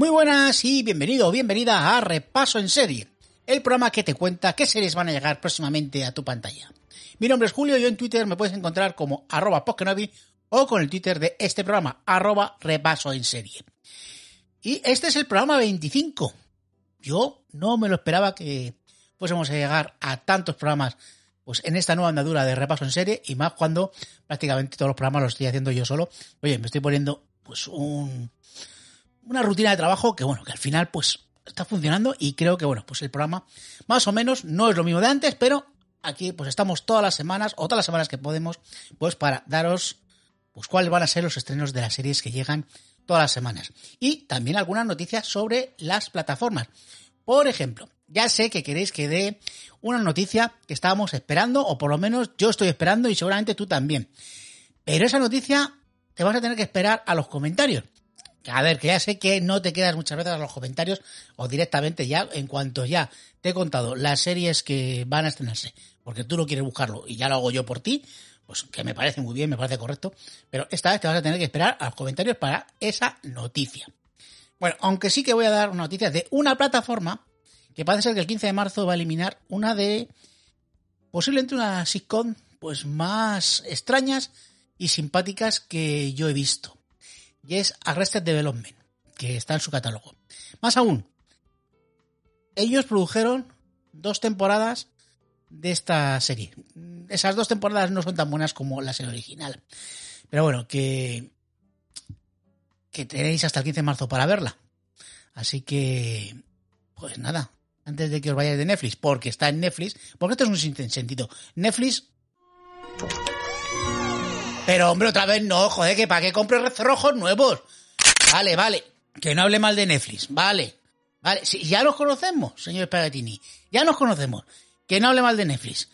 Muy buenas y bienvenido o bienvenida a Repaso en Serie, el programa que te cuenta qué series van a llegar próximamente a tu pantalla. Mi nombre es Julio y en Twitter me puedes encontrar como arroba o con el Twitter de este programa, arroba Repaso en Serie. Y este es el programa 25. Yo no me lo esperaba que fuésemos a llegar a tantos programas pues en esta nueva andadura de repaso en serie y más cuando prácticamente todos los programas los estoy haciendo yo solo. Oye, me estoy poniendo pues un, una rutina de trabajo que, bueno, que al final, pues, está funcionando y creo que, bueno, pues el programa, más o menos, no es lo mismo de antes, pero aquí, pues, estamos todas las semanas, o todas las semanas que podemos, pues, para daros, pues, cuáles van a ser los estrenos de las series que llegan todas las semanas. Y también algunas noticias sobre las plataformas. Por ejemplo, ya sé que queréis que dé una noticia que estábamos esperando, o por lo menos yo estoy esperando y seguramente tú también. Pero esa noticia te vas a tener que esperar a los comentarios. A ver, que ya sé que no te quedas muchas veces a los comentarios o directamente ya, en cuanto ya te he contado las series que van a estrenarse, porque tú no quieres buscarlo y ya lo hago yo por ti, pues que me parece muy bien, me parece correcto, pero esta vez te vas a tener que esperar a los comentarios para esa noticia. Bueno, aunque sí que voy a dar una noticia de una plataforma que parece ser que el 15 de marzo va a eliminar una de posiblemente una sitcom pues más extrañas y simpáticas que yo he visto y es Arrested Development, que está en su catálogo. Más aún, ellos produjeron dos temporadas de esta serie. Esas dos temporadas no son tan buenas como la serie original. Pero bueno, que, que tenéis hasta el 15 de marzo para verla. Así que, pues nada, antes de que os vayáis de Netflix, porque está en Netflix, porque esto es un sentido. Netflix pero hombre, otra vez no, joder, que para qué compre rojos nuevos. Vale, vale. Que no hable mal de Netflix. Vale. Vale. Sí, ya nos conocemos, señor Spagatini. Ya nos conocemos. Que no hable mal de Netflix.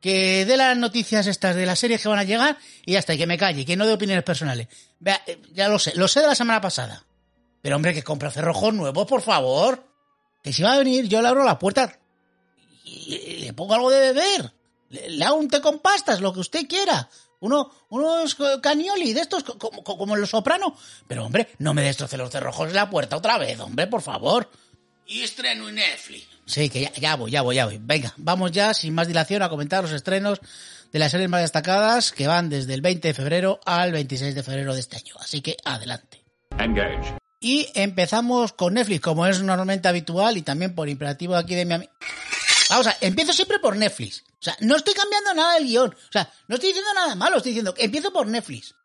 Que dé las noticias estas de las series que van a llegar y ya está, y que me calle, que no dé opiniones personales. Vea, eh, ya lo sé, lo sé de la semana pasada. Pero hombre, que compre cerrojos nuevos, por favor. Que si va a venir, yo le abro la puerta y le pongo algo de beber. Le, le hago un té con pastas, lo que usted quiera uno, unos canioli de estos, como, como en los soprano. Pero hombre, no me destroce los cerrojos de la puerta otra vez, hombre, por favor. Y estreno en Netflix. Sí, que ya, ya voy, ya voy, ya voy. Venga, vamos ya, sin más dilación, a comentar los estrenos de las series más destacadas que van desde el 20 de febrero al 26 de febrero de este año. Así que adelante. Engage. Y empezamos con Netflix, como es normalmente habitual y también por imperativo aquí de mi amigo. Vamos a, empiezo siempre por Netflix. O sea, no estoy cambiando nada del guion. O sea, no estoy diciendo nada malo, estoy diciendo que empiezo por Netflix.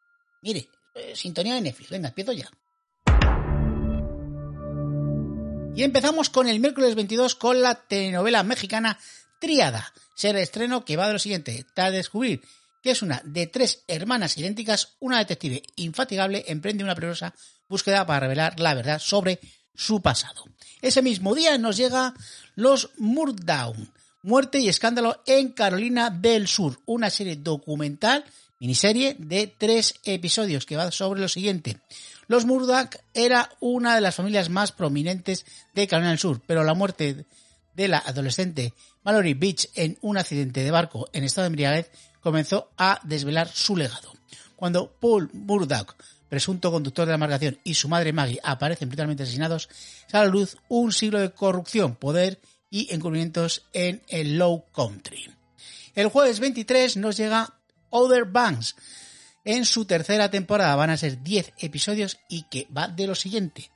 Mire, eh, sintonía de Netflix. Venga, empiezo ya. Y empezamos con el miércoles 22 con la telenovela mexicana Triada. Ser estreno que va de lo siguiente. Tras descubrir que es una de tres hermanas idénticas, una detective infatigable emprende una peligrosa búsqueda para revelar la verdad sobre su pasado. Ese mismo día nos llega Los Murdown, Muerte y Escándalo en Carolina del Sur, una serie documental, miniserie de tres episodios que va sobre lo siguiente. Los Murdoch era una de las familias más prominentes de Carolina del Sur, pero la muerte de la adolescente Mallory Beach en un accidente de barco en estado de embriaguez comenzó a desvelar su legado. Cuando Paul Murdoch presunto conductor de la embarcación, y su madre Maggie aparecen brutalmente asesinados, sale a la luz un siglo de corrupción, poder y encubrimientos en el Low Country. El jueves 23 nos llega Other Banks. En su tercera temporada van a ser 10 episodios y que va de lo siguiente.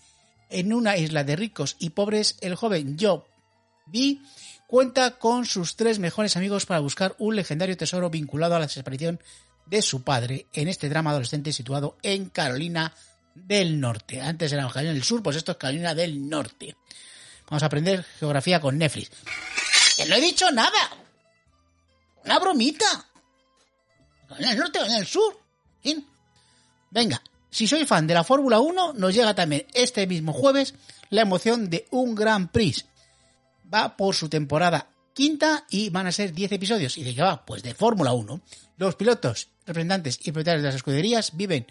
En una isla de ricos y pobres, el joven Job B cuenta con sus tres mejores amigos para buscar un legendario tesoro vinculado a la desaparición de su padre en este drama adolescente situado en Carolina del Norte. Antes era Carolina del Sur, pues esto es Carolina del Norte. Vamos a aprender geografía con Netflix. ¡Que no he dicho nada! ¡Una bromita! Carolina del Norte, Carolina del Sur. Venga, si soy fan de la Fórmula 1, nos llega también este mismo jueves la emoción de un Grand Prix. Va por su temporada quinta y van a ser 10 episodios. ¿Y de qué va? Pues de Fórmula 1. Los pilotos, representantes y propietarios de las escuderías viven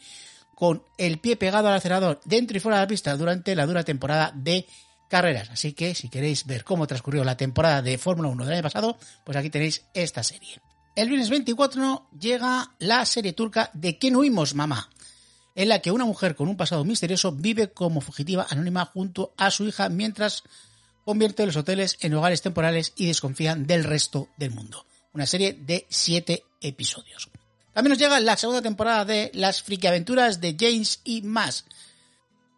con el pie pegado al acelerador dentro y fuera de la pista durante la dura temporada de carreras. Así que si queréis ver cómo transcurrió la temporada de Fórmula 1 del año pasado, pues aquí tenéis esta serie. El viernes 24 llega la serie turca de ¿Quién huimos, mamá? en la que una mujer con un pasado misterioso vive como fugitiva anónima junto a su hija mientras convierte los hoteles en hogares temporales y desconfían del resto del mundo. Una serie de siete episodios. También nos llega la segunda temporada de Las frikiaventuras de James y más,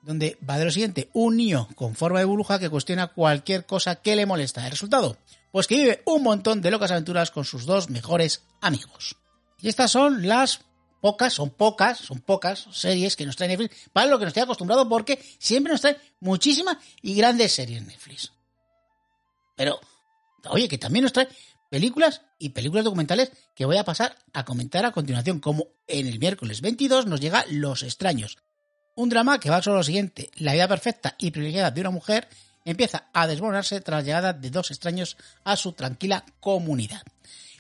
donde va de lo siguiente, un niño con forma de burbuja que cuestiona cualquier cosa que le molesta. ¿El resultado? Pues que vive un montón de locas aventuras con sus dos mejores amigos. Y estas son las pocas, son pocas, son pocas series que nos trae Netflix para lo que nos estoy acostumbrado porque siempre nos trae muchísimas y grandes series Netflix. Pero, oye, que también nos trae películas y películas documentales que voy a pasar a comentar a continuación, como en el miércoles 22 nos llega Los extraños, un drama que va sobre lo siguiente, la vida perfecta y privilegiada de una mujer empieza a desmoronarse tras la llegada de dos extraños a su tranquila comunidad.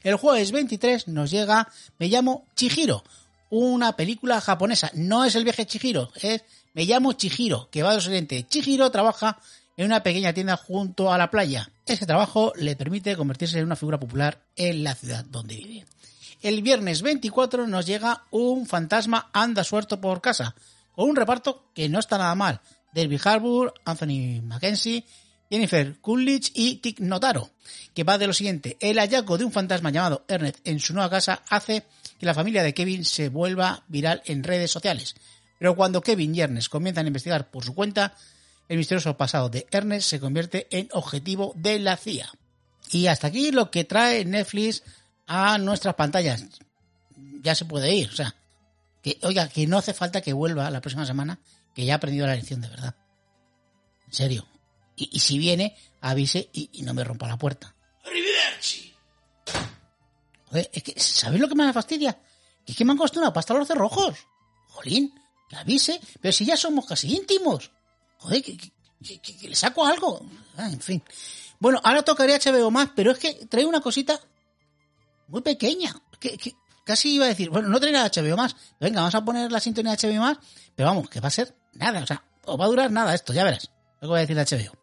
El jueves 23 nos llega Me llamo Chihiro, una película japonesa. No es el viaje Chihiro, es Me llamo Chihiro, que va de lo siguiente. Chihiro trabaja en una pequeña tienda junto a la playa. Ese trabajo le permite convertirse en una figura popular en la ciudad donde vive. El viernes 24 nos llega un fantasma anda suelto por casa, con un reparto que no está nada mal. Derby Harbour, Anthony Mackenzie, Jennifer Coolidge y Tick Notaro, que va de lo siguiente. El hallazgo de un fantasma llamado Ernest en su nueva casa hace que la familia de Kevin se vuelva viral en redes sociales. Pero cuando Kevin y Ernest comienzan a investigar por su cuenta, el misterioso pasado de Ernest se convierte en objetivo de la CIA. Y hasta aquí lo que trae Netflix a nuestras pantallas. Ya se puede ir, o sea, que oiga, que no hace falta que vuelva la próxima semana, que ya ha aprendido la lección de verdad. En serio. Y, si viene, avise y, y, no me rompa la puerta. Arrivederci es que, ¿sabéis lo que me fastidia? Que es que me han costado una pasta los cerrojos. Jolín, que avise, pero si ya somos casi íntimos. Joder, que, le saco algo. Ah, en fin. Bueno, ahora tocaría HBO más, pero es que trae una cosita muy pequeña. Que, casi iba a decir, bueno, no trae HBO más. Venga, vamos a poner la sintonía de HBO más, pero vamos, que va a ser nada. O sea, o va a durar nada esto, ya verás. Lo que voy a decir de HBO.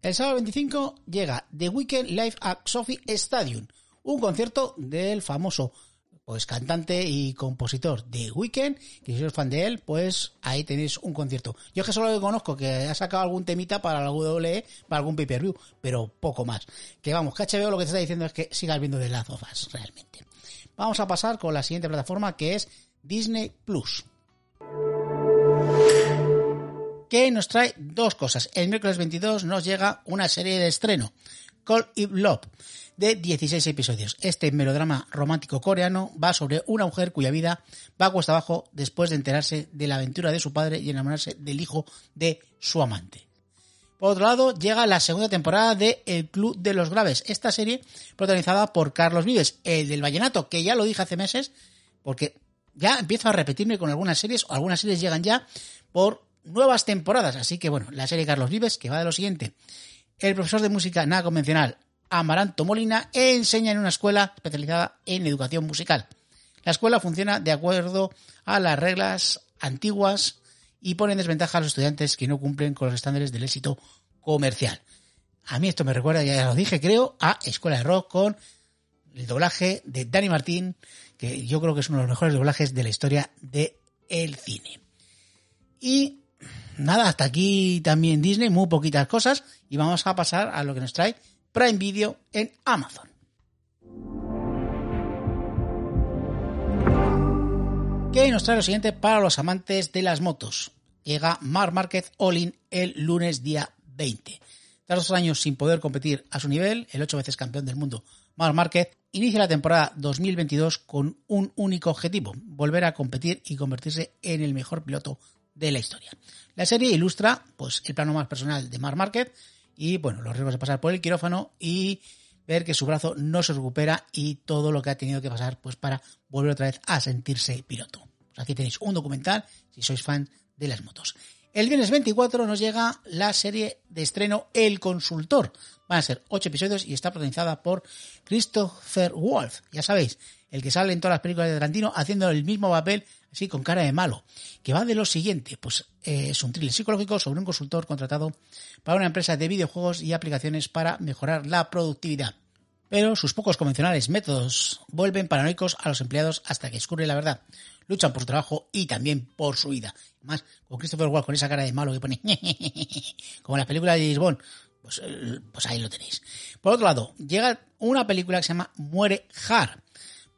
El sábado 25 llega The Weekend Live at Sophie Stadium, un concierto del famoso pues cantante y compositor de Weekend, que si sois fan de él, pues ahí tenéis un concierto. Yo es que solo conozco que ha sacado algún temita para la WWE, para algún pay-per-view, pero poco más. Que vamos, que HBO lo que te está diciendo es que sigas viendo de Last of Us, realmente. Vamos a pasar con la siguiente plataforma que es Disney Plus que nos trae dos cosas. El miércoles 22 nos llega una serie de estreno, Call It Love, de 16 episodios. Este melodrama romántico coreano va sobre una mujer cuya vida va cuesta abajo después de enterarse de la aventura de su padre y enamorarse del hijo de su amante. Por otro lado, llega la segunda temporada de El Club de los Graves, esta serie protagonizada por Carlos Vives, el del Vallenato, que ya lo dije hace meses, porque ya empiezo a repetirme con algunas series, o algunas series llegan ya por nuevas temporadas. Así que bueno, la serie Carlos Vives, que va de lo siguiente. El profesor de música nada convencional, Amaranto Molina, enseña en una escuela especializada en educación musical. La escuela funciona de acuerdo a las reglas antiguas y pone en desventaja a los estudiantes que no cumplen con los estándares del éxito comercial. A mí esto me recuerda, ya lo dije, creo, a Escuela de Rock con el doblaje de Dani Martín, que yo creo que es uno de los mejores doblajes de la historia del el cine. Y nada, hasta aquí también Disney, muy poquitas cosas y vamos a pasar a lo que nos trae Prime Video en Amazon. Que nos trae lo siguiente para los amantes de las motos. Llega Mar Market All In el lunes día 20. Tras dos años sin poder competir a su nivel, el ocho veces campeón del mundo Mar Market inicia la temporada 2022 con un único objetivo, volver a competir y convertirse en el mejor piloto de la historia. La serie ilustra pues, el plano más personal de Mark Market y bueno, los riesgos de pasar por el quirófano y ver que su brazo no se recupera y todo lo que ha tenido que pasar pues, para volver otra vez a sentirse piloto. Aquí tenéis un documental si sois fan de las motos. El viernes 24 nos llega la serie de estreno El Consultor. Van a ser ocho episodios y está protagonizada por Christopher Wolf. Ya sabéis, el que sale en todas las películas de Tarantino haciendo el mismo papel, así con cara de malo. Que va de lo siguiente, pues eh, es un thriller psicológico sobre un consultor contratado para una empresa de videojuegos y aplicaciones para mejorar la productividad. Pero sus pocos convencionales métodos vuelven paranoicos a los empleados hasta que escurre la verdad luchan por su trabajo y también por su vida. Más, con Christopher Walken con esa cara de malo que pone, como en las películas de James pues, eh, pues ahí lo tenéis. Por otro lado, llega una película que se llama Muere Har,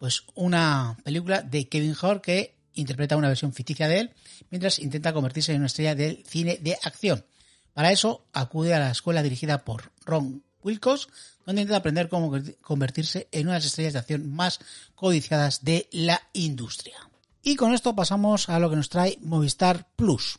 pues una película de Kevin Hart que interpreta una versión ficticia de él mientras intenta convertirse en una estrella del cine de acción. Para eso acude a la escuela dirigida por Ron Wilcox, donde intenta aprender cómo convertirse en una de las estrellas de acción más codiciadas de la industria. Y con esto pasamos a lo que nos trae Movistar Plus.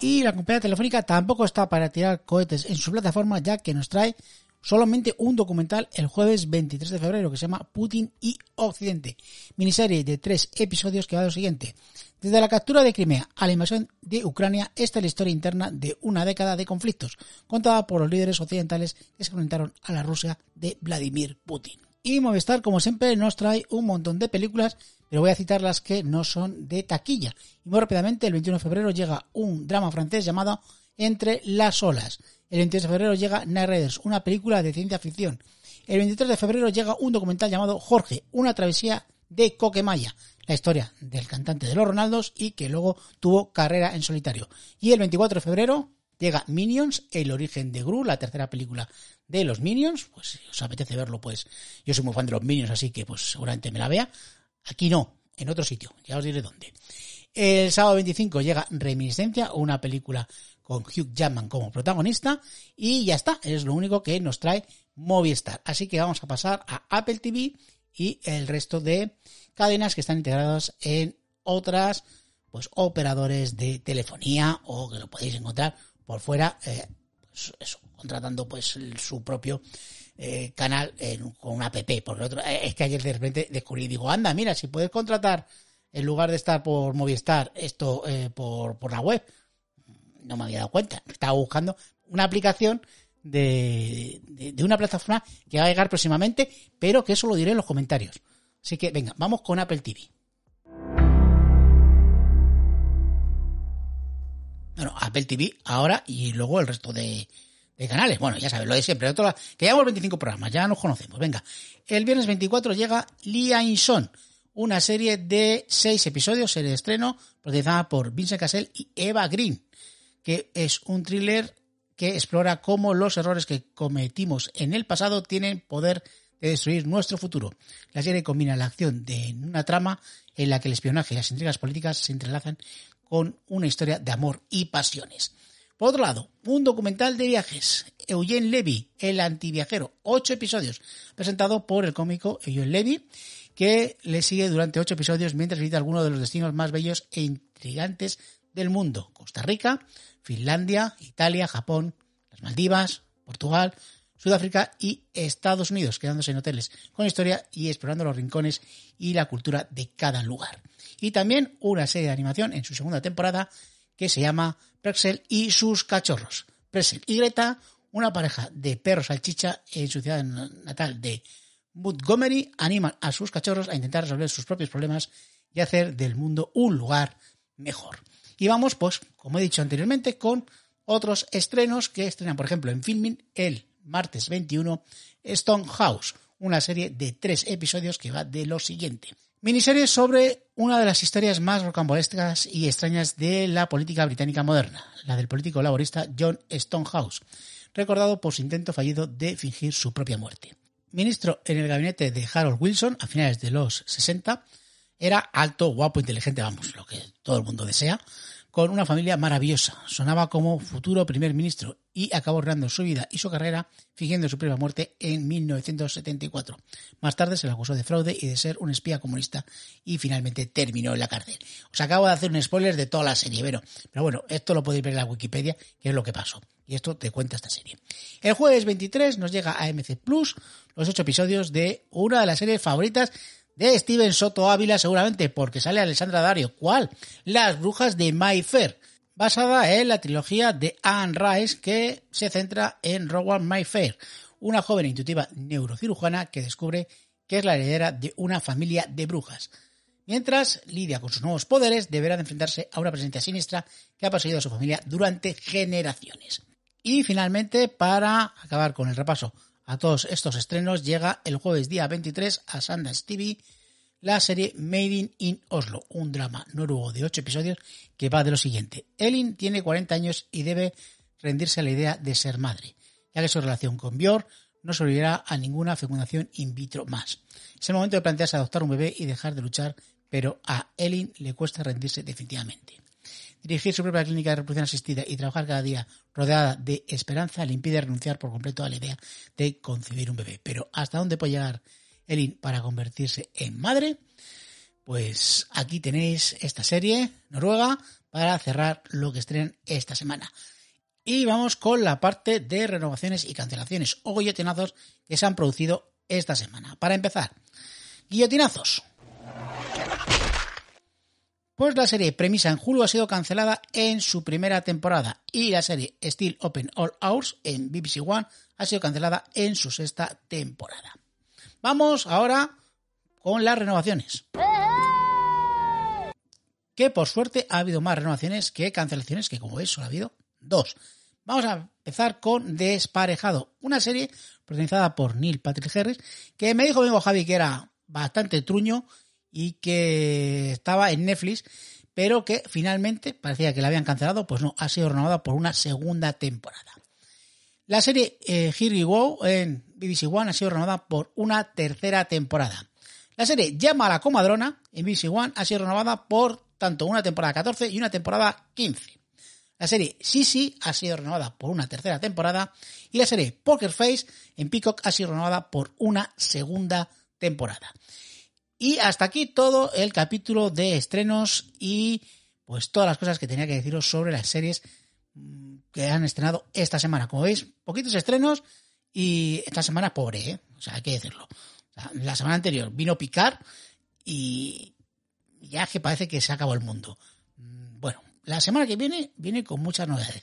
Y la compañía telefónica tampoco está para tirar cohetes en su plataforma, ya que nos trae solamente un documental el jueves 23 de febrero que se llama Putin y Occidente, miniserie de tres episodios que va a lo siguiente. Desde la captura de Crimea a la invasión de Ucrania, esta es la historia interna de una década de conflictos, contada por los líderes occidentales que se enfrentaron a la Rusia de Vladimir Putin. Y Movistar, como siempre, nos trae un montón de películas pero voy a citar las que no son de taquilla. Y muy rápidamente, el 21 de febrero llega un drama francés llamado Entre las olas. El 22 de febrero llega Night Raiders, una película de ciencia ficción. El 23 de febrero llega un documental llamado Jorge, una travesía de Coquemaya, la historia del cantante de los Ronaldos y que luego tuvo carrera en solitario. Y el 24 de febrero llega Minions, el origen de Gru, la tercera película de los Minions. Pues si os apetece verlo, pues yo soy muy fan de los Minions, así que pues seguramente me la vea. Aquí no, en otro sitio, ya os diré dónde. El sábado 25 llega Reminiscencia, una película con Hugh Jackman como protagonista, y ya está, es lo único que nos trae Movistar. Así que vamos a pasar a Apple TV y el resto de cadenas que están integradas en otras pues operadores de telefonía o que lo podéis encontrar por fuera eh, pues, contratando pues su propio eh, canal con una app, porque otro, eh, es que ayer de repente descubrí, digo, anda, mira, si puedes contratar en lugar de estar por Movistar esto por, por la web, no me había dado cuenta, estaba buscando una aplicación de, de, una plataforma que va a llegar próximamente, pero que eso lo diré en los comentarios. Así que venga, vamos con Apple TV. Bueno, Apple TV ahora y luego el resto de, canales. Bueno, ya sabes, lo de siempre. Otro, que llevamos 25 programas, ya nos conocemos. Venga, el viernes 24 llega Lia Inson, una serie de seis episodios, serie de estreno, protagonizada por Vincent Cassell y Eva Green, que es un thriller que explora cómo los errores que cometimos en el pasado tienen poder de destruir nuestro futuro. La serie combina la acción de una trama en la que el espionaje y las intrigas políticas se entrelazan con una historia de amor y pasiones. Por otro lado, un documental de viajes, Eugene Levy, el antiviajero, ocho episodios, presentado por el cómico Eugene Levy, que le sigue durante ocho episodios mientras visita algunos de los destinos más bellos e intrigantes del mundo. Costa Rica, Finlandia, Italia, Japón, las Maldivas, Portugal, Sudáfrica y Estados Unidos, quedándose en hoteles con historia y explorando los rincones y la cultura de cada lugar. Y también una serie de animación en su segunda temporada que se llama Prexel y sus cachorros. Prexel y Greta, una pareja de perros salchicha en su ciudad natal de Montgomery, animan a sus cachorros a intentar resolver sus propios problemas y hacer del mundo un lugar mejor. Y vamos, pues, como he dicho anteriormente, con otros estrenos que estrenan, por ejemplo, en Filming el martes 21, Stone House, una serie de tres episodios que va de lo siguiente. Miniserie sobre una de las historias más rocambolescas y extrañas de la política británica moderna, la del político laborista John Stonehouse, recordado por su intento fallido de fingir su propia muerte. Ministro en el gabinete de Harold Wilson a finales de los 60, era alto, guapo, inteligente, vamos, lo que todo el mundo desea, con una familia maravillosa. Sonaba como futuro primer ministro y acabó ordenando su vida y su carrera fingiendo su propia muerte en 1974. Más tarde se le acusó de fraude y de ser un espía comunista y finalmente terminó en la cárcel. Os acabo de hacer un spoiler de toda la serie, pero, pero bueno, esto lo podéis ver en la Wikipedia, que es lo que pasó. Y esto te cuenta esta serie. El jueves 23 nos llega a MC Plus los ocho episodios de una de las series favoritas de Steven Soto Ávila, seguramente porque sale Alessandra Dario. ¿Cuál? Las brujas de Mayfair, basada en la trilogía de Anne Rice que se centra en Rowan Mayfair, una joven intuitiva neurocirujana que descubre que es la heredera de una familia de brujas. Mientras lidia con sus nuevos poderes, deberá enfrentarse a una presencia siniestra que ha perseguido a su familia durante generaciones. Y finalmente, para acabar con el repaso a todos estos estrenos llega el jueves día 23 a Sundance TV la serie Made in Oslo, un drama noruego de 8 episodios que va de lo siguiente. Elin tiene 40 años y debe rendirse a la idea de ser madre, ya que su relación con Björn no sobrevivirá a ninguna fecundación in vitro más. Es el momento de plantearse adoptar un bebé y dejar de luchar, pero a Elin le cuesta rendirse definitivamente. Dirigir su propia clínica de reproducción asistida y trabajar cada día rodeada de esperanza le impide renunciar por completo a la idea de concebir un bebé. Pero ¿hasta dónde puede llegar Elin para convertirse en madre? Pues aquí tenéis esta serie noruega para cerrar lo que estrenan esta semana. Y vamos con la parte de renovaciones y cancelaciones o guillotinazos que se han producido esta semana. Para empezar, guillotinazos. Pues la serie Premisa en Hulu ha sido cancelada en su primera temporada y la serie Still Open All Hours en BBC One ha sido cancelada en su sexta temporada. Vamos ahora con las renovaciones. Que por suerte ha habido más renovaciones que cancelaciones, que como veis solo ha habido dos. Vamos a empezar con Desparejado, una serie protagonizada por Neil Patrick Harris, que me dijo amigo Javi que era bastante truño y que estaba en Netflix, pero que finalmente parecía que la habían cancelado, pues no, ha sido renovada por una segunda temporada. La serie eh, Here en BBC One ha sido renovada por una tercera temporada. La serie Llama a la comadrona en BBC One ha sido renovada por tanto una temporada 14 y una temporada 15. La serie Sisi ha sido renovada por una tercera temporada y la serie Poker Face en Peacock ha sido renovada por una segunda temporada. Y hasta aquí todo el capítulo de estrenos y pues todas las cosas que tenía que deciros sobre las series mm, que han estrenado esta semana. Como veis, poquitos estrenos y esta semana pobre, ¿eh? O sea, hay que decirlo. la semana anterior vino Picar y ya que parece que se acabó el mundo. Mm, bueno, la semana que viene viene con muchas novedades.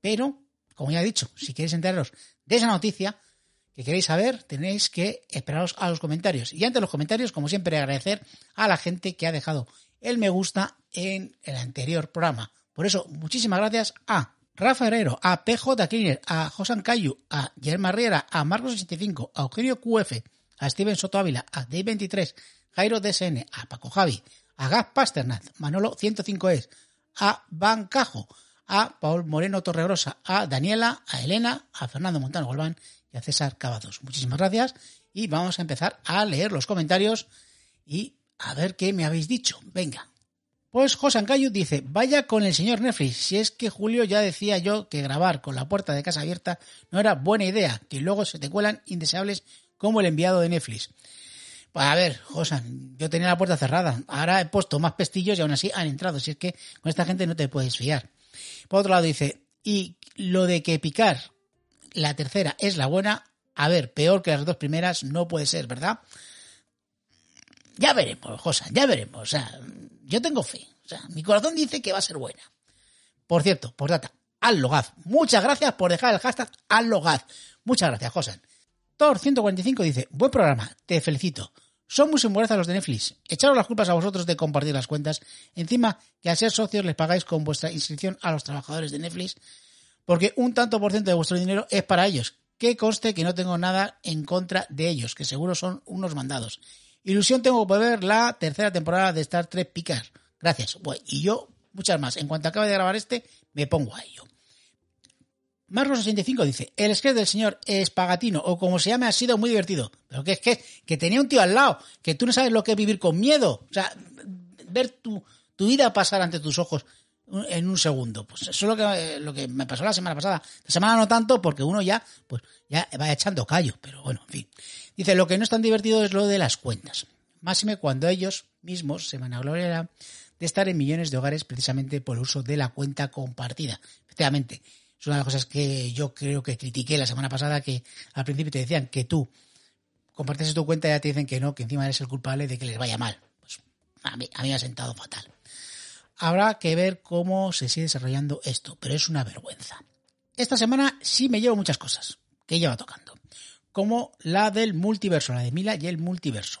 Pero, como ya he dicho, si queréis enteraros de esa noticia, que queréis saber, tenéis que esperaros a los comentarios. Y antes los comentarios, como siempre, agradecer a la gente que ha dejado el me gusta en el anterior programa. Por eso, muchísimas gracias a Rafa Herrero, a PJ Cleaner, a Josan Cayu, a Germa Riera, a Marcos65, a Eugenio QF, a Steven Soto Ávila, a Day23, Jairo DSN, a Paco Javi, a Gaz Pasternat, Manolo 105es, a Van Cajo, a Paul Moreno Torregrosa, a Daniela, a Elena, a Fernando Montano Golbán a César Cavados. Muchísimas gracias y vamos a empezar a leer los comentarios y a ver qué me habéis dicho. Venga. Pues José Ancayu dice, vaya con el señor Netflix, si es que Julio ya decía yo que grabar con la puerta de casa abierta no era buena idea, que luego se te cuelan indeseables como el enviado de Netflix. Pues a ver, José, yo tenía la puerta cerrada, ahora he puesto más pestillos y aún así han entrado, si es que con esta gente no te puedes fiar. Por otro lado dice, y lo de que picar la tercera es la buena. A ver, peor que las dos primeras no puede ser, ¿verdad? Ya veremos, Josa, ya veremos. O sea, yo tengo fe. O sea, mi corazón dice que va a ser buena. Por cierto, por data, Allogaz. Muchas gracias por dejar el hashtag Allogaz. Muchas gracias, Josan. Thor145 dice, buen programa, te felicito. Son muy sinvergüenzas los de Netflix. Echaros las culpas a vosotros de compartir las cuentas. Encima que al ser socios les pagáis con vuestra inscripción a los trabajadores de Netflix porque un tanto por ciento de vuestro dinero es para ellos. Que conste que no tengo nada en contra de ellos, que seguro son unos mandados. Ilusión tengo poder ver la tercera temporada de Star Trek Picard. Gracias. y yo, muchas más. En cuanto acabe de grabar este, me pongo a ello. Marcos65 dice, el sketch del señor Espagatino, o como se llame, ha sido muy divertido. Pero que es que, que tenía un tío al lado, que tú no sabes lo que es vivir con miedo. O sea, ver tu, tu vida pasar ante tus ojos en un segundo. Pues eso es lo que, lo que me pasó la semana pasada. La semana no tanto porque uno ya, pues, ya va echando callo, pero bueno, en fin. Dice, lo que no es tan divertido es lo de las cuentas. Máxime cuando ellos mismos se van a gloriar de estar en millones de hogares precisamente por el uso de la cuenta compartida. Efectivamente, es una de las cosas que yo creo que critiqué la semana pasada, que al principio te decían que tú compartes tu cuenta y ya te dicen que no, que encima eres el culpable de que les vaya mal. Pues a mí, a mí me ha sentado fatal. Habrá que ver cómo se sigue desarrollando esto, pero es una vergüenza. Esta semana sí me llevo muchas cosas que lleva tocando, como la del multiverso, la de Mila y el multiverso.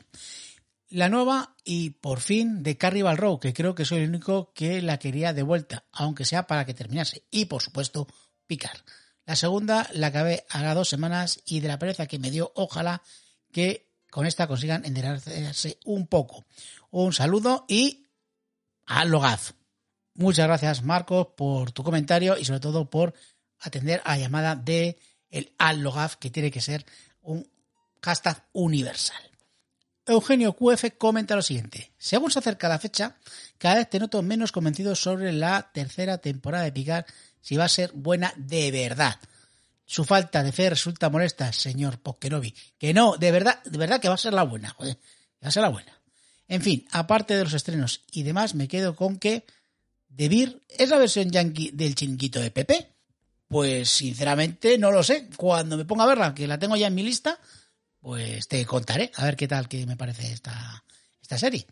La nueva y por fin de Carnival Row, que creo que soy el único que la quería de vuelta, aunque sea para que terminase. Y por supuesto, Picar. La segunda la acabé a dos semanas y de la pereza que me dio, ojalá que con esta consigan enderezarse un poco. Un saludo y a Logaz. Muchas gracias, Marcos, por tu comentario y sobre todo por atender a la llamada de el Allogaf, que tiene que ser un hashtag universal. Eugenio QF comenta lo siguiente. Según se acerca la fecha, cada vez te noto menos convencido sobre la tercera temporada de Picar si va a ser buena de verdad. Su falta de fe resulta molesta, señor Pokenovi. Que no, de verdad, de verdad que va a ser la buena, joder. Va a ser la buena. En fin, aparte de los estrenos y demás, me quedo con que The Beer es la versión yankee del chinguito de Pepe. Pues sinceramente no lo sé. Cuando me ponga a verla, que la tengo ya en mi lista, pues te contaré a ver qué tal que me parece esta, esta serie.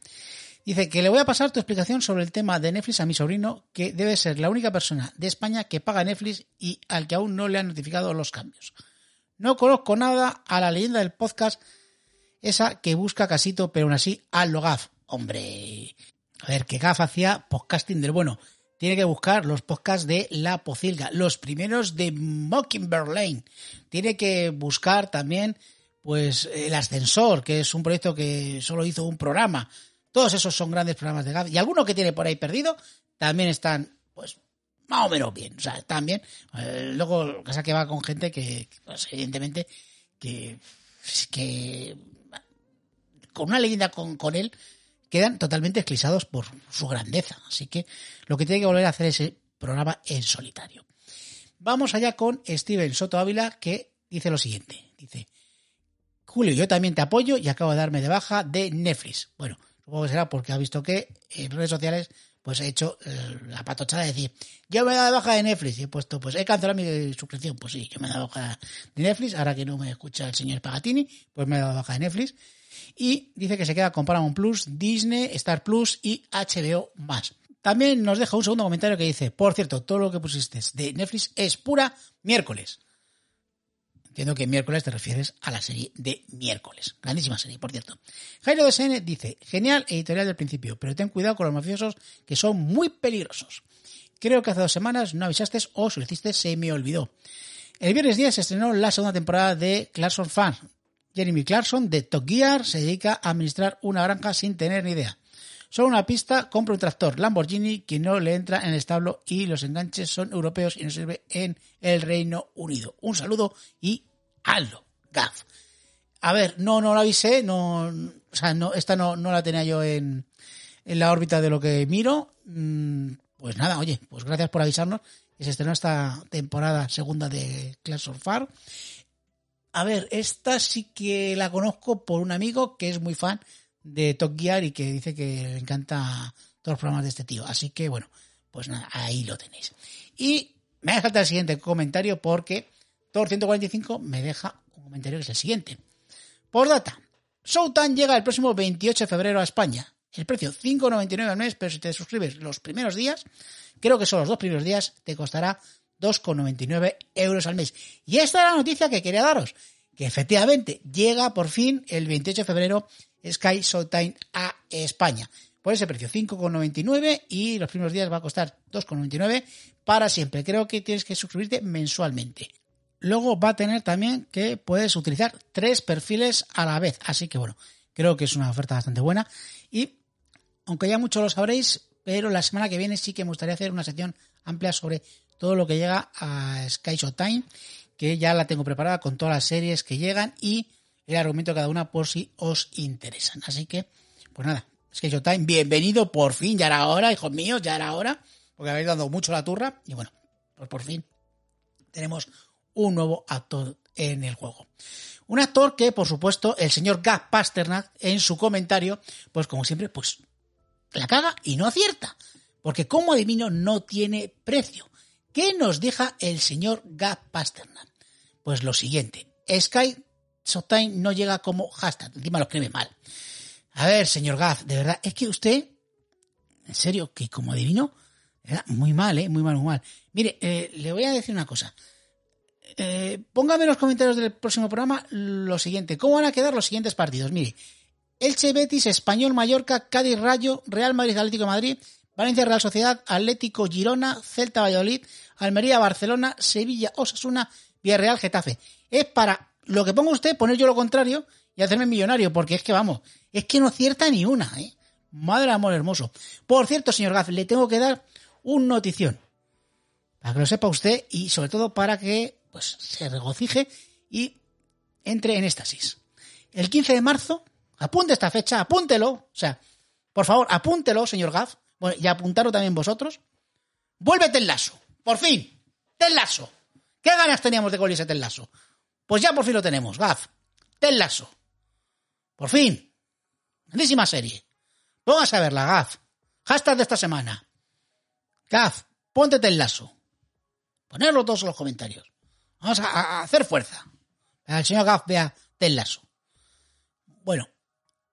Dice que le voy a pasar tu explicación sobre el tema de Netflix a mi sobrino, que debe ser la única persona de España que paga Netflix y al que aún no le han notificado los cambios. No conozco nada a la leyenda del podcast, esa que busca casito, pero aún así a lo GAF. Hombre, a ver, que GAF hacía podcasting del bueno. Tiene que buscar los podcasts de La Pocilga, los primeros de Mockingbird Lane. Tiene que buscar también pues El Ascensor, que es un proyecto que solo hizo un programa. Todos esos son grandes programas de GAF. Y algunos que tiene por ahí perdido también están, pues, más o menos bien. O sea, están bien. Eh, luego, casa que va con gente que, pues, evidentemente, que con una leyenda con, con él, quedan totalmente esclisados por su grandeza. Así que lo que tiene que volver a hacer es ese programa en solitario. Vamos allá con Steven Soto Ávila, que dice lo siguiente. Dice, Julio, yo también te apoyo y acabo de darme de baja de Netflix. Bueno, supongo que será porque ha visto que en redes sociales pues he hecho eh, la patochada de decir, yo me he dado de baja de Netflix y he puesto, pues he cancelado mi suscripción. Pues sí, yo me he dado de baja de Netflix, ahora que no me escucha el señor Pagatini, pues me he dado de baja de Netflix. Y dice que se queda con Paramount Plus, Disney, Star Plus y HBO más. También nos deja un segundo comentario que dice, por cierto, todo lo que pusiste de Netflix es pura miércoles. Entiendo que miércoles te refieres a la serie de miércoles. Grandísima serie, por cierto. Jairo DSN dice, genial editorial del principio, pero ten cuidado con los mafiosos que son muy peligrosos. Creo que hace dos semanas no avisaste o si lo hiciste se me olvidó. El viernes día se estrenó la segunda temporada de Clarkson Fan. Jeremy Clarkson de Top Gear se dedica a administrar una granja sin tener ni idea. Solo una pista, compra un tractor Lamborghini que no le entra en el establo y los enganches son europeos y no sirve en el Reino Unido. Un saludo y hazlo, Gaf. A ver, no, no la avisé, no, o sea, no, esta no, no la tenía yo en, en la órbita de lo que miro. Mm, pues nada, oye, pues gracias por avisarnos que se estrenó esta temporada segunda de Clash of Far. A ver, esta sí que la conozco por un amigo que es muy fan de Top Gear y que dice que le encanta todos los programas de este tío. Así que bueno, pues nada, ahí lo tenéis. Y me hace falta el siguiente comentario porque Thor 145 me deja un comentario que es el siguiente. Por data, Showtime llega el próximo 28 de febrero a España. El precio 5,99 al mes, pero si te suscribes los primeros días, creo que son los dos primeros días, te costará 2,99 euros al mes. Y esta es la noticia que quería daros, que efectivamente llega por fin el 28 de febrero Sky Showtime a España. Por ese precio, 5,99 y los primeros días va a costar 2,99 para siempre. Creo que tienes que suscribirte mensualmente. Luego va a tener también que puedes utilizar tres perfiles a la vez. Así que bueno, creo que es una oferta bastante buena. Y aunque ya mucho lo sabréis, pero la semana que viene sí que me gustaría hacer una sección amplia sobre todo lo que llega a Sky Showtime, que ya la tengo preparada con todas las series que llegan y el argumento de cada una por si os interesan. Así que, pues nada, Sky Showtime, bienvenido por fin, ya era hora, hijos míos, ya era hora porque habéis dado mucho la turra y bueno, pues por fin tenemos un nuevo actor en el juego. Un actor que, por supuesto, el señor Gap Pasternak, en su comentario, pues como siempre, pues la caga y no acierta. Porque como adivino no tiene precio. ¿Qué nos deja el señor Gap Pasternak? Pues lo siguiente. Sky Showtime no llega como hashtag. Encima lo escribe mal. A ver, señor Gap, de verdad, es que usted, en serio, que como adivino, era muy mal, ¿eh? Muy mal, muy mal. Mire, eh, le voy a decir una cosa. Eh, póngame en los comentarios del próximo programa lo siguiente. ¿Cómo van a quedar los siguientes partidos? Mire, Elche Betis, Español Mallorca, Cádiz Rayo, Real Madrid Atlético Madrid, Valencia Real Sociedad, Atlético Girona, Celta Valladolid, Almería Barcelona, Sevilla Osasuna, Villarreal Getafe. Es para lo que ponga usted, poner yo lo contrario y hacerme millonario, porque es que vamos, es que no cierta ni una, ¿eh? Madre amor hermoso. Por cierto, señor Gaz, le tengo que dar un notición. Para que lo sepa usted y sobre todo para que pues se regocije y entre en éxtasis. El 15 de marzo, apunte esta fecha, apúntelo, o sea, por favor, apúntelo, señor Gaff, bueno, y apuntarlo también vosotros. Vuélvete el lazo, por fin, Tel Lazo. ¿Qué ganas teníamos de Tel Lazo? Pues ya por fin lo tenemos, Gaf. Tel Lazo. Por fin. Grandísima serie. Póngase a verla, Gaf. Hashtag de esta semana. Gaf, ponte Tel Lazo. Ponerlo todos en los comentarios. Vamos a, hacer fuerza. El señor Gaff vea Tel Lasso. Bueno,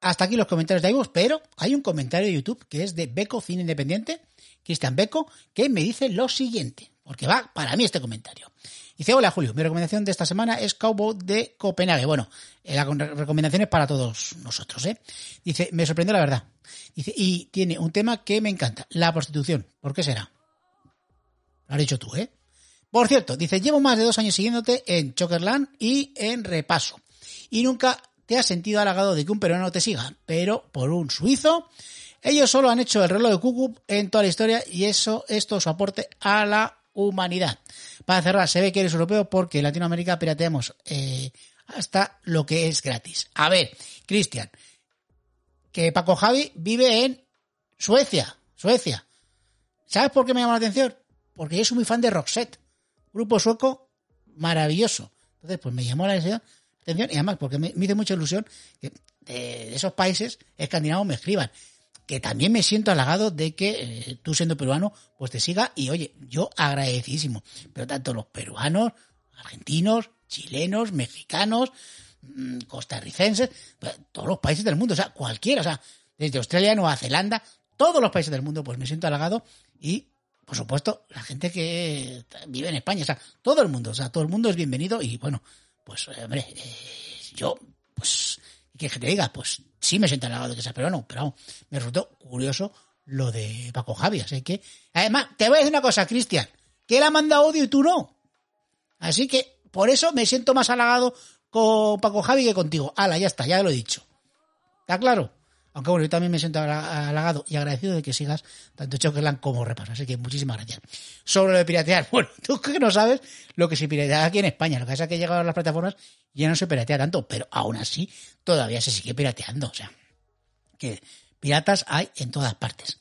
hasta aquí los comentarios de iVoox, pero hay un comentario de YouTube que es de Beco Cine Independiente, Cristian Beco, que me dice lo siguiente, porque va para mí este comentario. Dice, hola Julio, mi recomendación de esta semana es Cowboy de Copenhague. Bueno, eh, la recomendación es para todos nosotros, ¿eh? Dice, me sorprendió la verdad. Dice, y tiene un tema que me encanta, la prostitución. ¿Por qué será? Lo has dicho tú, ¿eh? Por cierto, dice, llevo más de dos años siguiéndote en Chokerland y en Repaso. Y nunca te has sentido halagado de que un peruano te siga, pero por un suizo, ellos solo han hecho el reloj de Cucu en toda la historia y eso es todo su aporte a la humanidad. Para cerrar, se ve que eres europeo porque en Latinoamérica pirateamos eh, hasta lo que es gratis. A ver, Cristian, que Paco Javi vive en Suecia, Suecia. ¿Sabes por qué me llama la atención? Porque yo soy muy fan de Roxette grupo sueco maravilloso. Entonces, pues me llamó la atención y además porque me, hizo mucha ilusión que de esos países escandinavos me escriban. Que también me siento halagado de que eh, tú siendo peruano, pues te siga. Y oye, yo agradecidísimo. Pero tanto los peruanos, argentinos, chilenos, mexicanos, mm, costarricenses, pues, todos los países del mundo, o sea, cualquiera, o sea, desde Australia, Nueva Zelanda, todos los países del mundo, pues me siento halagado. Y por supuesto, la gente que vive en España, o sea, todo el mundo, o sea, todo el mundo es bienvenido. Y bueno, pues, hombre, eh, yo, pues, que te diga, pues sí me siento halagado de que sea peruano, pero me resultó curioso lo de Paco Javi, así que, además, te voy a decir una cosa, Cristian, que él ha mandado odio y tú no. Así que, por eso me siento más halagado con Paco Javi que contigo. Hala, ya está, ya lo he dicho. ¿Está claro? Aunque bueno, yo también me siento halagado y agradecido de que sigas tanto Chokerland como Repaso. Así que muchísimas gracias. Sobre lo de piratear, bueno, tú que no sabes lo que se piratea aquí en España. Lo que pasa es que llegado a las plataformas ya no se piratea tanto, pero aún así todavía se sigue pirateando. O sea, que piratas hay en todas partes.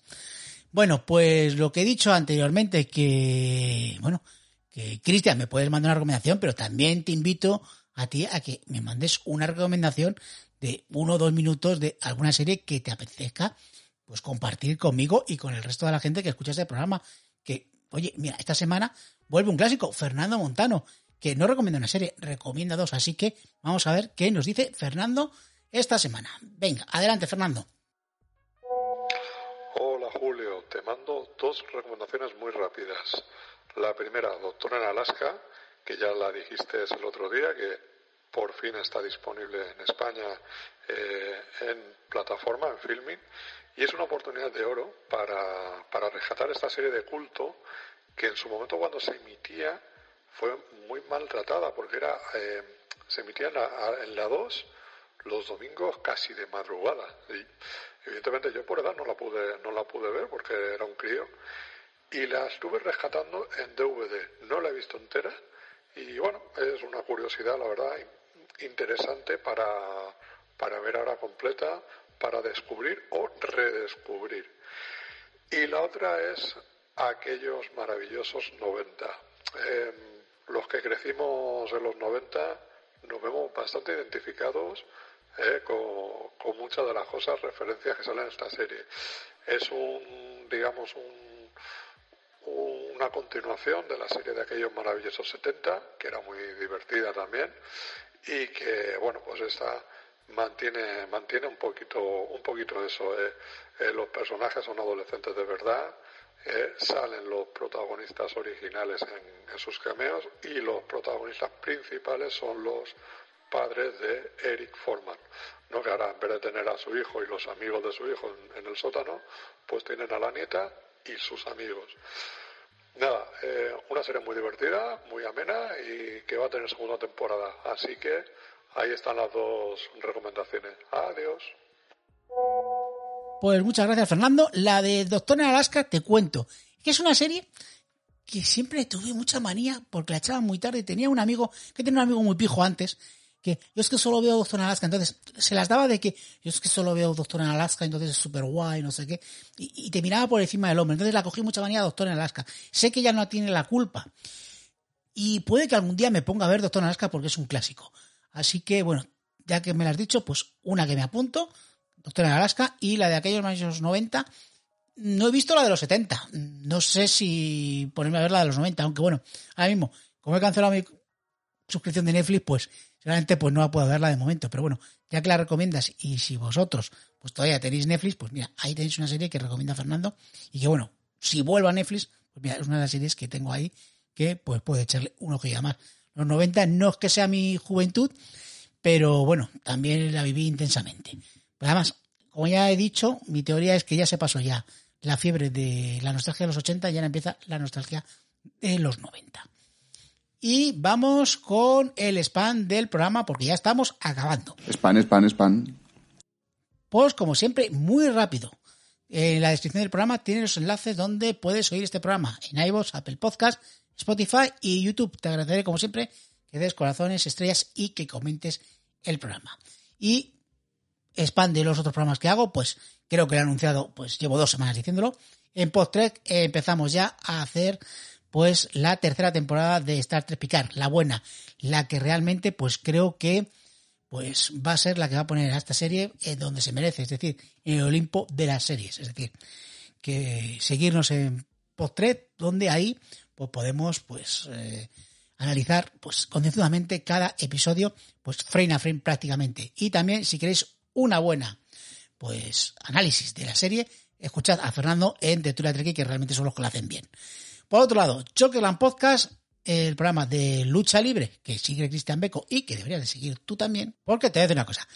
Bueno, pues lo que he dicho anteriormente, que, bueno, que Cristian, me puedes mandar una recomendación, pero también te invito a ti a que me mandes una recomendación de uno o dos minutos de alguna serie que te apetezca pues compartir conmigo y con el resto de la gente que escucha este programa. Que, oye, mira, esta semana vuelve un clásico, Fernando Montano, que no recomienda una serie, recomienda dos. Así que vamos a ver qué nos dice Fernando esta semana. Venga, adelante, Fernando. Hola, Julio. Te mando dos recomendaciones muy rápidas. La primera, Doctor en Alaska, que ya la dijiste el otro día, que por fin está disponible en España eh, en plataforma, en filming, y es una oportunidad de oro para, para rescatar esta serie de culto que en su momento cuando se emitía fue muy maltratada porque era eh, se emitía en la, en la 2 los domingos casi de madrugada. Y evidentemente yo por edad no la pude no la pude ver porque era un crío y la estuve rescatando en DVD no la he visto entera y bueno es una curiosidad la verdad interesante para, para ver ahora completa, para descubrir o redescubrir. Y la otra es aquellos maravillosos 90. Em, los que crecimos en los 90 nos vemos bastante identificados eh, con, muchas de las cosas, referencias que salen en esta serie. Es un, digamos, un, una continuación de la serie de aquellos maravillosos 70, que era muy divertida también, y que, bueno, pues esta mantiene, mantiene un poquito, un poquito eso. Eh. Eh, los personajes son adolescentes de verdad, eh, salen los protagonistas originales en, sus cameos y los protagonistas principales son los padres de Eric Forman. ¿no? Que ahora en vez de tener a su hijo y los amigos de su hijo en, el sótano, pues tienen a la nieta y sus amigos. Nada, eh, una serie muy divertida, muy amena y que va a tener segunda temporada. Así que ahí están las dos recomendaciones. Adiós. Pues muchas gracias, Fernando. La de Doctor en Alaska, te cuento, que es una serie que siempre tuve mucha manía porque la echaban muy tarde. Tenía un amigo, que tenía un amigo muy pijo antes, que yo es que solo veo Doctor en Alaska, entonces se las daba de que yo es que solo veo Doctor en Alaska, entonces es súper guay, no sé qué, y, te miraba por encima del hombre. Entonces la cogí mucha manía a Doctor en Alaska. Sé que ella no tiene la culpa. Y puede que algún día me ponga a ver Doctor en Alaska porque es un clásico. Así que, bueno, ya que me lo has dicho, pues una que me apunto, Doctor en Alaska, y la de aquellos años 90. No he visto la de los 70. No sé si ponerme a ver la de los 90, aunque bueno, ahora mismo, como he cancelado mi suscripción de Netflix, pues seguramente pues no puedo verla de momento. Pero bueno, ya que la recomiendas y si vosotros pues todavía tenéis Netflix, pues mira, ahí tenéis una serie que recomienda Fernando y que bueno, si vuelvo a Netflix, pues mira, es una de las series que tengo ahí que pues puede echarle un ojo más. Los 90 no es que sea mi juventud, pero bueno, también la viví intensamente. Pero además, como ya he dicho, mi teoría es que ya se pasó ya la fiebre de la nostalgia de los 80 y ahora empieza la nostalgia de los 90. Y vamos con el spam del programa porque ya estamos acabando. Spam, spam, spam. Pues como siempre, muy rápido. En la descripción del programa tienes los enlaces donde puedes oír este programa en iVoox, Apple Podcast, Spotify y YouTube. Te agradeceré como siempre que des corazones, estrellas y que comentes el programa. Y spam de los otros programas que hago, pues creo que lo he anunciado, pues llevo dos semanas diciéndolo. En Post-Trek empezamos ya a hacer pues la tercera temporada de Star Trek Picard, la buena, la que realmente pues creo que pues va a ser la que va a poner a esta serie en donde se merece, es decir, en el Olimpo de las series, es decir, que seguirnos en Post-Trek, donde ahí pues podemos pues eh, analizar pues concienzudamente cada episodio pues frame a frame prácticamente. Y también si queréis una buena pues análisis de la serie, escuchad a Fernando en Tetura Trek que realmente son los que lo hacen bien. Por otro lado, Chokerland Podcast, el programa de lucha libre que sigue Cristian Beco y que deberías de seguir tú también, porque te voy a decir una cosa.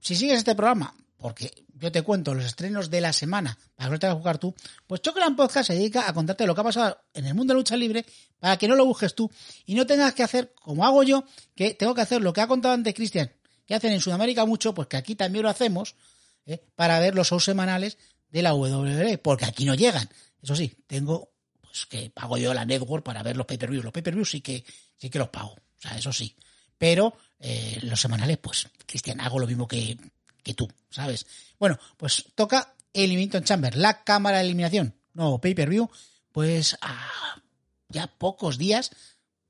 Si sigues este programa, porque yo te cuento los estrenos de la semana para que no te a jugar tú, pues Chokerland Podcast se dedica a contarte lo que ha pasado en el mundo de lucha libre para que no lo busques tú y no tengas que hacer como hago yo, que tengo que hacer lo que ha contado antes Cristian, que hacen en Sudamérica mucho, pues que aquí también lo hacemos, ¿eh? para ver los shows semanales de la WWE, porque aquí no llegan. Eso sí, tengo pues que pago yo la network para ver los pay-per-views. Los pay-per-views sí que, sí que los pago, o sea, eso sí. Pero eh, los semanales, pues, Cristian, hago lo mismo que, que tú, ¿sabes? Bueno, pues toca Elimination Chamber, la cámara de eliminación, nuevo pay-per-view, pues a ya pocos días,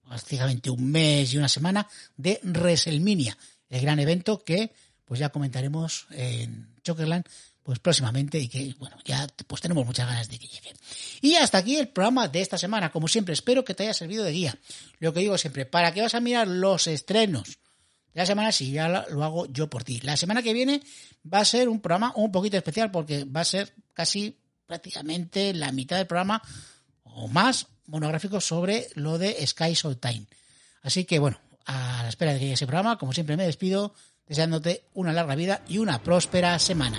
prácticamente un mes y una semana, de WrestleMania, el gran evento que pues ya comentaremos en Chokerland pues próximamente y que, bueno, ya pues tenemos muchas ganas de que llegue. Y hasta aquí el programa de esta semana. Como siempre, espero que te haya servido de guía. Lo que digo siempre, ¿para qué vas a mirar los estrenos de la semana si ya lo hago yo por ti? La semana que viene va a ser un programa un poquito especial porque va a ser casi prácticamente la mitad del programa o más monográfico sobre lo de Sky Time. Así que, bueno, a la espera de que llegue ese programa, como siempre me despido deseándote una larga vida y una próspera semana.